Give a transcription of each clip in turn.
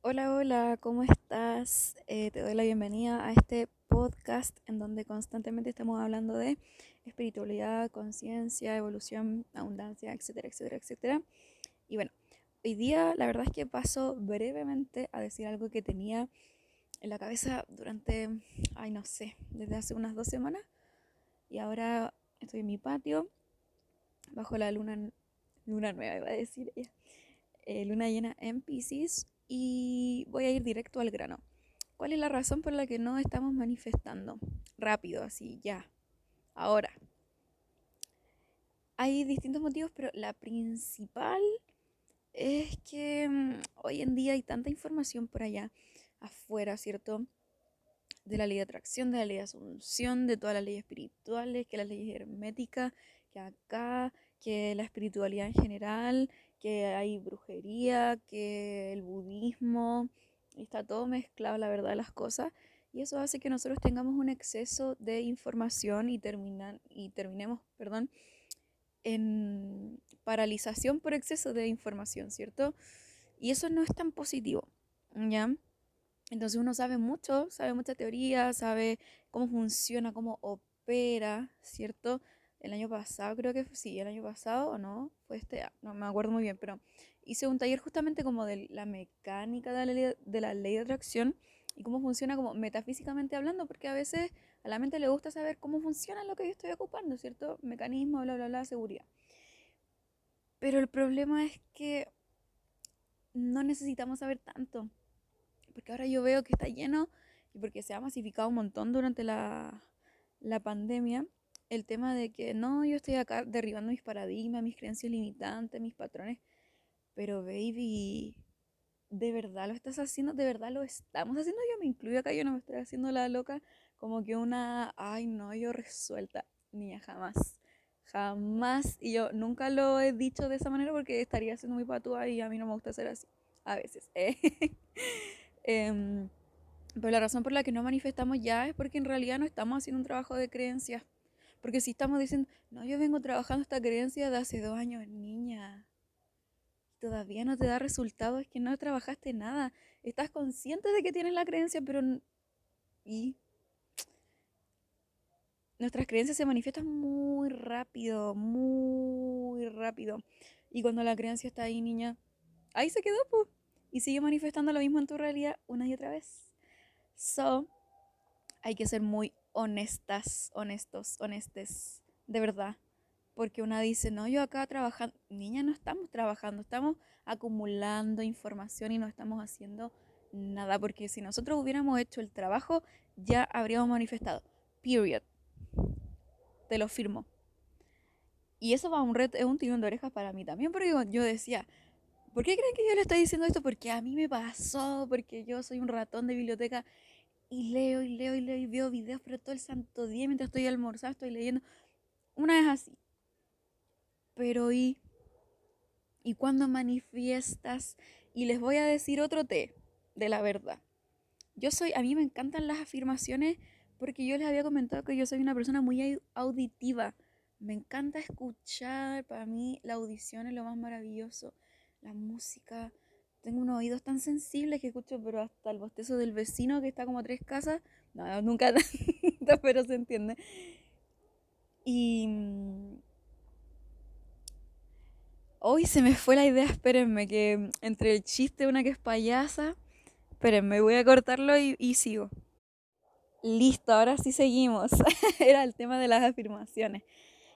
Hola, hola, ¿cómo estás? Eh, te doy la bienvenida a este podcast en donde constantemente estamos hablando de espiritualidad, conciencia, evolución, abundancia, etcétera, etcétera, etcétera. Y bueno, hoy día la verdad es que paso brevemente a decir algo que tenía en la cabeza durante, ay no sé, desde hace unas dos semanas. Y ahora estoy en mi patio, bajo la luna, luna nueva, iba a decir ella, eh, luna llena en Pisces y voy a ir directo al grano. ¿Cuál es la razón por la que no estamos manifestando? Rápido, así, ya, ahora. Hay distintos motivos, pero la principal es que mm, hoy en día hay tanta información por allá afuera, ¿cierto? De la ley de atracción, de la ley de asunción, de todas las leyes espirituales, que las leyes herméticas, que acá, que la espiritualidad en general, que hay brujería, que el budismo, está todo mezclado, la verdad, las cosas. Y eso hace que nosotros tengamos un exceso de información y, terminan, y terminemos, perdón, en paralización por exceso de información, ¿cierto? Y eso no es tan positivo, ¿ya? Entonces uno sabe mucho, sabe mucha teoría, sabe cómo funciona, cómo opera, ¿cierto? El año pasado, creo que sí, el año pasado o no, fue este, no me acuerdo muy bien, pero hice un taller justamente como de la mecánica de la ley de, la ley de atracción y cómo funciona como metafísicamente hablando, porque a veces a la mente le gusta saber cómo funciona lo que yo estoy ocupando, ¿cierto? Mecanismo, bla, bla, bla, seguridad. Pero el problema es que no necesitamos saber tanto, porque ahora yo veo que está lleno y porque se ha masificado un montón durante la, la pandemia el tema de que no, yo estoy acá derribando mis paradigmas, mis creencias limitantes, mis patrones, pero baby, ¿de verdad lo estás haciendo? ¿De verdad lo estamos haciendo? Yo me incluyo acá, yo no me estoy haciendo la loca como que una, ay no, yo resuelta, niña, jamás. Jamás, y yo nunca lo he dicho de esa manera porque estaría siendo muy patúa y a mí no me gusta ser así, a veces. ¿eh? Em, pero la razón por la que no manifestamos ya es porque en realidad no estamos haciendo un trabajo de creencias porque si estamos diciendo, no, yo vengo trabajando esta creencia de hace dos años, niña, todavía no te da resultado, es que no trabajaste nada. Estás consciente de que tienes la creencia, pero... Y nuestras creencias se manifiestan muy rápido, muy rápido. Y cuando la creencia está ahí, niña, ahí se quedó, pues. Y sigue manifestando lo mismo en tu realidad una y otra vez. So, hay que ser muy honestas, honestos, honestes, de verdad. Porque una dice, no, yo acá trabajando, niña, no estamos trabajando, estamos acumulando información y no estamos haciendo nada. Porque si nosotros hubiéramos hecho el trabajo, ya habríamos manifestado. Period. Te lo firmo. Y eso va un red, es un tirón de orejas para mí también, porque yo, yo decía, ¿por qué creen que yo le estoy diciendo esto? Porque a mí me pasó, porque yo soy un ratón de biblioteca y leo y leo y leo y veo videos, pero todo el santo día mientras estoy almorzando estoy leyendo. Una vez así. Pero y, y cuando manifiestas, y les voy a decir otro té de la verdad. Yo soy, a mí me encantan las afirmaciones porque yo les había comentado que yo soy una persona muy auditiva. Me encanta escuchar, para mí la audición es lo más maravilloso. La música, tengo unos oídos tan sensibles que escucho, pero hasta el bostezo del vecino que está como tres casas. No, nunca pero se entiende. Y. Mm, hoy se me fue la idea, espérenme, que entre el chiste una que es payasa. Espérenme, voy a cortarlo y, y sigo. Listo, ahora sí seguimos. Era el tema de las afirmaciones.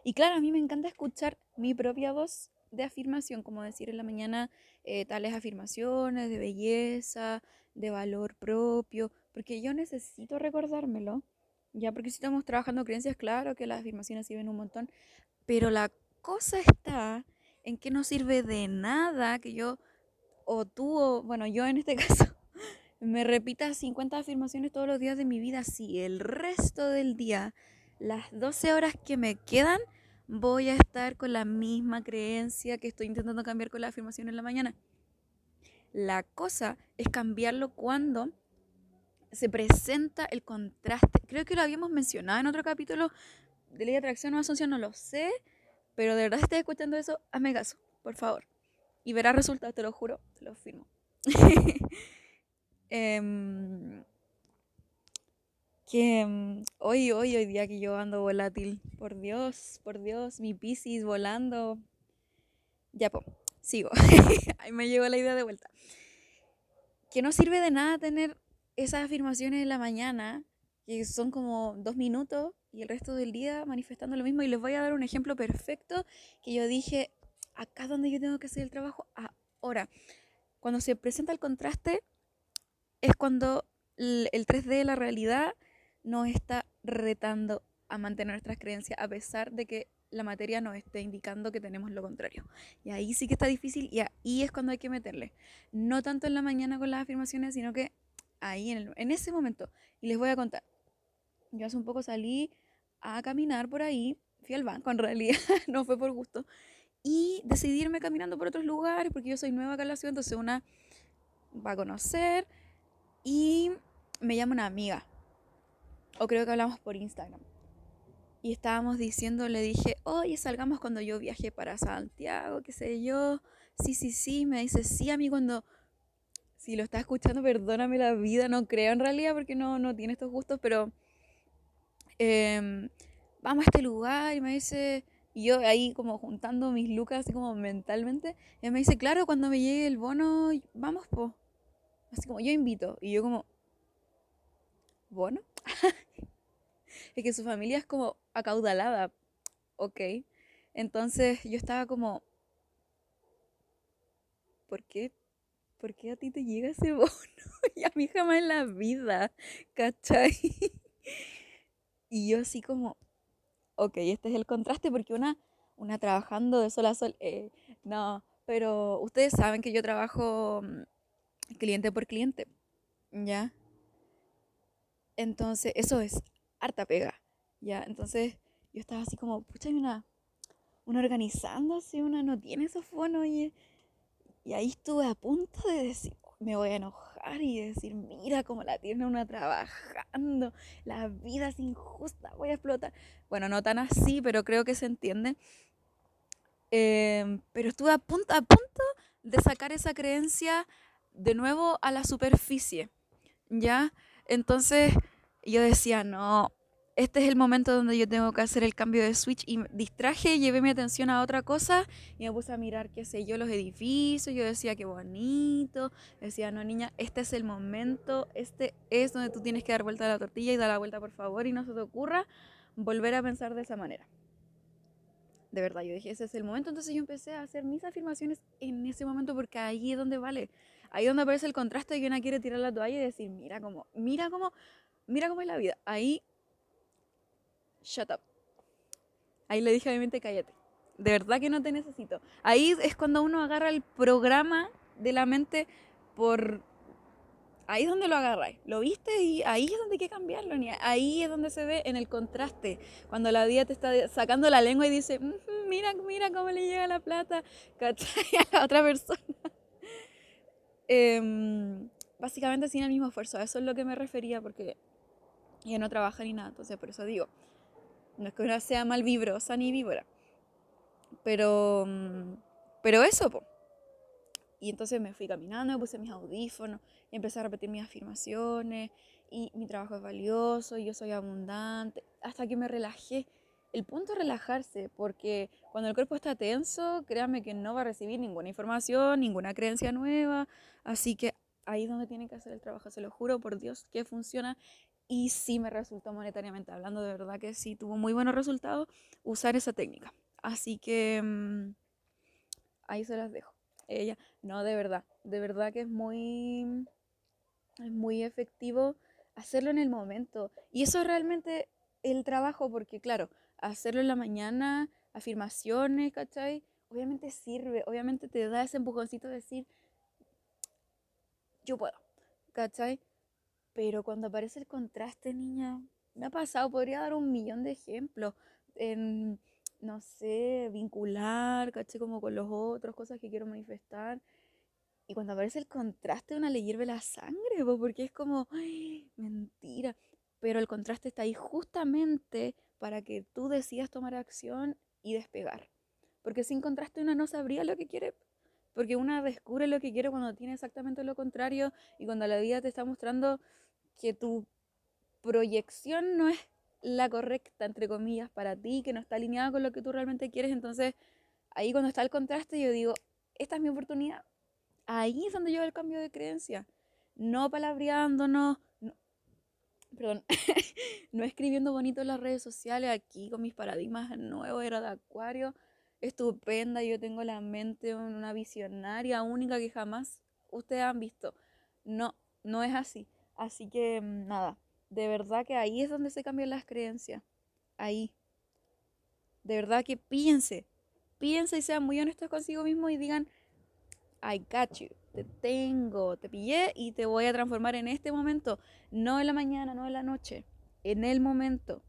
Y claro, a mí me encanta escuchar mi propia voz de afirmación, como decir en la mañana eh, tales afirmaciones de belleza, de valor propio, porque yo necesito recordármelo, ya porque si estamos trabajando creencias, claro que las afirmaciones sirven un montón, pero la cosa está en que no sirve de nada que yo o tú o, bueno, yo en este caso, me repita 50 afirmaciones todos los días de mi vida si el resto del día, las 12 horas que me quedan, voy a estar con la misma creencia que estoy intentando cambiar con la afirmación en la mañana. La cosa es cambiarlo cuando se presenta el contraste. Creo que lo habíamos mencionado en otro capítulo de ley de atracción o asunción, no lo sé, pero de verdad si estás escuchando eso, hazme caso, por favor. Y verás resultados, te lo juro, te lo firmo. Em, que em, hoy, hoy, hoy día que yo ando volátil. Por Dios, por Dios, mi Piscis volando. Ya, po, sigo. Ahí me llegó la idea de vuelta. Que no sirve de nada tener esas afirmaciones en la mañana, que son como dos minutos, y el resto del día manifestando lo mismo. Y les voy a dar un ejemplo perfecto que yo dije, acá donde yo tengo que hacer el trabajo, ahora. Cuando se presenta el contraste, es cuando el 3D de la realidad nos está retando a mantener nuestras creencias, a pesar de que la materia nos esté indicando que tenemos lo contrario. Y ahí sí que está difícil y ahí es cuando hay que meterle. No tanto en la mañana con las afirmaciones, sino que ahí en, en ese momento. Y les voy a contar. Yo hace un poco salí a caminar por ahí, fui al banco en realidad, no fue por gusto, y decidirme caminando por otros lugares, porque yo soy nueva acá en la ciudad, entonces una va a conocer y me llama una amiga, o creo que hablamos por Instagram. Y estábamos diciendo, le dije, oye, salgamos cuando yo viajé para Santiago, qué sé yo. Sí, sí, sí. Me dice, sí, a mí cuando, si lo está escuchando, perdóname la vida, no creo en realidad porque no, no tiene estos gustos, pero em, vamos a este lugar y me dice, y yo ahí como juntando mis lucas así como mentalmente, y me dice, claro, cuando me llegue el bono, vamos, po. Así como yo invito. Y yo como, ¿bono? es que su familia es como acaudalada, ok. Entonces yo estaba como, ¿por qué? ¿Por qué a ti te llega ese bono? y a mí jamás en la vida, ¿cachai? y yo así como, ok, este es el contraste porque una, una trabajando de sol a sol, eh, no, pero ustedes saben que yo trabajo mm, cliente por cliente, ¿ya? Entonces, eso es harta pega, ¿ya? Entonces, yo estaba así como, pucha, hay una, una organizándose, una no tiene esos bonos, y, y ahí estuve a punto de decir, me voy a enojar y decir, mira cómo la tiene una trabajando, la vida es injusta, voy a explotar. Bueno, no tan así, pero creo que se entiende. Em, pero estuve a punto, a punto de sacar esa creencia de nuevo a la superficie, ¿ya? Entonces yo decía, no, este es el momento donde yo tengo que hacer el cambio de switch y distraje, llevé mi atención a otra cosa y me puse a mirar, qué sé yo, los edificios, yo decía, qué bonito, decía, no niña, este es el momento, este es donde tú tienes que dar vuelta a la tortilla y dar la vuelta por favor y no se te ocurra volver a pensar de esa manera. De verdad, yo dije, ese es el momento, entonces yo empecé a hacer mis afirmaciones en ese momento porque ahí es donde vale, ahí donde aparece el contraste de que una quiere tirar la toalla y decir, mira cómo, mira cómo, mira cómo es la vida, ahí shut up. Ahí le dije a mi mente, cállate. De verdad que no te necesito. Ahí es cuando uno agarra el programa de la mente por... Ahí es donde lo agarráis. Lo viste y ahí es donde hay que cambiarlo. Ahí es donde se ve en el contraste. Cuando la vida te está sacando la lengua y dice, mira, mira cómo le llega la plata a la otra persona. Em, básicamente sin el mismo esfuerzo. A eso es lo que me refería porque ella no trabaja ni nada. Entonces por eso digo, no es que una sea mal vibrosa ni víbora. Pero, mm, pero eso. Y entonces me fui caminando, me puse mis audífonos y empecé a repetir mis afirmaciones. Y mi trabajo es valioso, y yo soy abundante. Hasta que me relajé. El punto es relajarse, porque cuando el cuerpo está tenso, créanme que no va a recibir ninguna información, ninguna creencia nueva. Así que ahí es donde tiene que hacer el trabajo, se lo juro por Dios que funciona y sí me resultó monetariamente hablando, de verdad que sí tuvo muy buenos resultados usar esa técnica. Así que mm, ahí se las dejo. Ella, no, de verdad, de verdad que es muy, es muy efectivo hacerlo en el momento. Y eso es realmente el trabajo, porque claro, hacerlo en la mañana, afirmaciones, ¿cachai? Obviamente sirve, obviamente te da ese empujoncito de decir, yo puedo, ¿cachai? Pero cuando aparece el contraste, niña, me ha pasado, podría dar un millón de ejemplos. En, no sé, vincular, caché como con los otros, cosas que quiero manifestar. Y cuando aparece el contraste, una le hierve la sangre, porque es como, mentira. Pero el contraste está ahí justamente para que tú decidas tomar acción y despegar. Porque sin contraste una no sabría lo que quiere, porque una descubre lo que quiere cuando tiene exactamente lo contrario y cuando la vida te está mostrando que tu proyección no es la correcta, entre comillas, para ti, que no está alineada con lo que tú realmente quieres. Entonces, ahí cuando está el contraste, yo digo, esta es mi oportunidad. Ahí es donde yo el cambio de creencia. No palabreándonos, no, perdón, no escribiendo bonito en las redes sociales aquí con mis paradigmas nuevos, era de acuario, estupenda, yo tengo la mente una visionaria única que jamás ustedes han visto. No, no es así. Así que mm, nada, de verdad que ahí es donde se cambian las creencias. Ahí. De verdad que piense, piense y sean muy honestos consigo mismo y digan, I got you, te tengo, te pillé y te voy a transformar en este momento, no en la mañana, no en la noche, en el momento,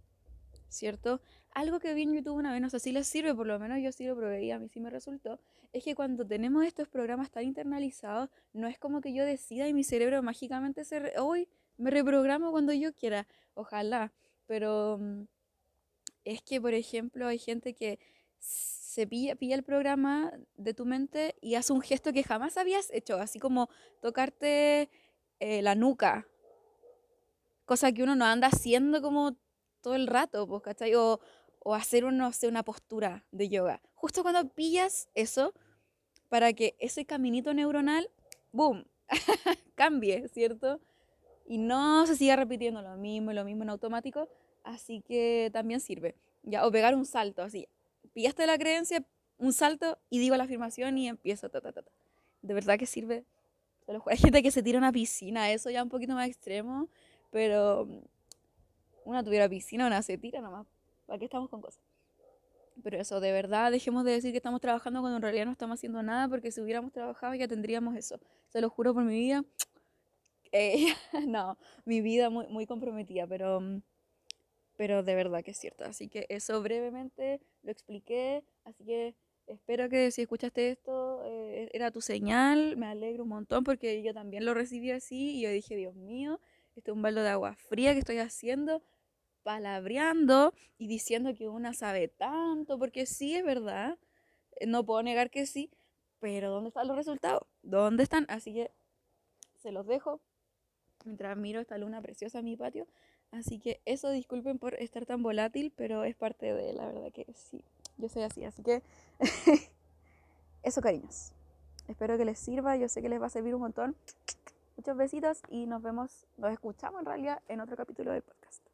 ¿cierto? Algo que vi en YouTube una vez, no sé si les sirve, por lo menos yo sí lo probé y a mí sí me resultó, es que cuando tenemos estos programas tan internalizados, no es como que yo decida y mi cerebro mágicamente se... Hoy me reprogramo cuando yo quiera, ojalá, pero mm, es que, por ejemplo, hay gente que se pilla, el programa de tu mente y hace un gesto que jamás habías hecho, así como tocarte eh, la nuca, cosa que uno no anda haciendo como todo el rato, pues, ¿cachai? O, o hacer uno, una postura de yoga. Justo cuando pillas eso, para que ese caminito neuronal, ¡boom!, cambie, ¿cierto? Y no se siga repitiendo lo mismo, lo mismo en automático, así que también sirve. Ya, o pegar un salto, así, pillaste la creencia, un salto y digo la afirmación y empiezo. Ta, ta, ta, De verdad que sirve. Hay gente que se tira a una piscina, eso ya un poquito más extremo, pero mm, una tuviera piscina, una se tira nomás. ¿Para qué estamos con cosas? Pero eso, de verdad, dejemos de decir que estamos trabajando cuando en realidad no estamos haciendo nada, porque si hubiéramos trabajado ya tendríamos eso. Se lo juro por mi vida. Eh, no, mi vida muy, muy comprometida, pero mm, pero de verdad que es cierto. Así que eso brevemente lo expliqué, así que espero que si escuchaste esto eh, era tu señal, me alegro un montón porque yo también lo recibí así y dije, Dios mío, este es un baldo de agua fría que estoy haciendo, palabreando y diciendo que una sabe tanto, porque sí es verdad, eh, no puedo negar que sí, pero ¿dónde están los resultados? ¿Dónde están? Así que se los dejo mientras miro esta luna preciosa en mi patio. Así que eso, disculpen por estar tan volátil, pero es parte de la verdad que sí, yo soy así. Así que eso, cariños. Espero que les sirva, yo sé que les va a servir un montón. Muchos besitos y nos vemos, nos escuchamos en realidad en otro capítulo del podcast.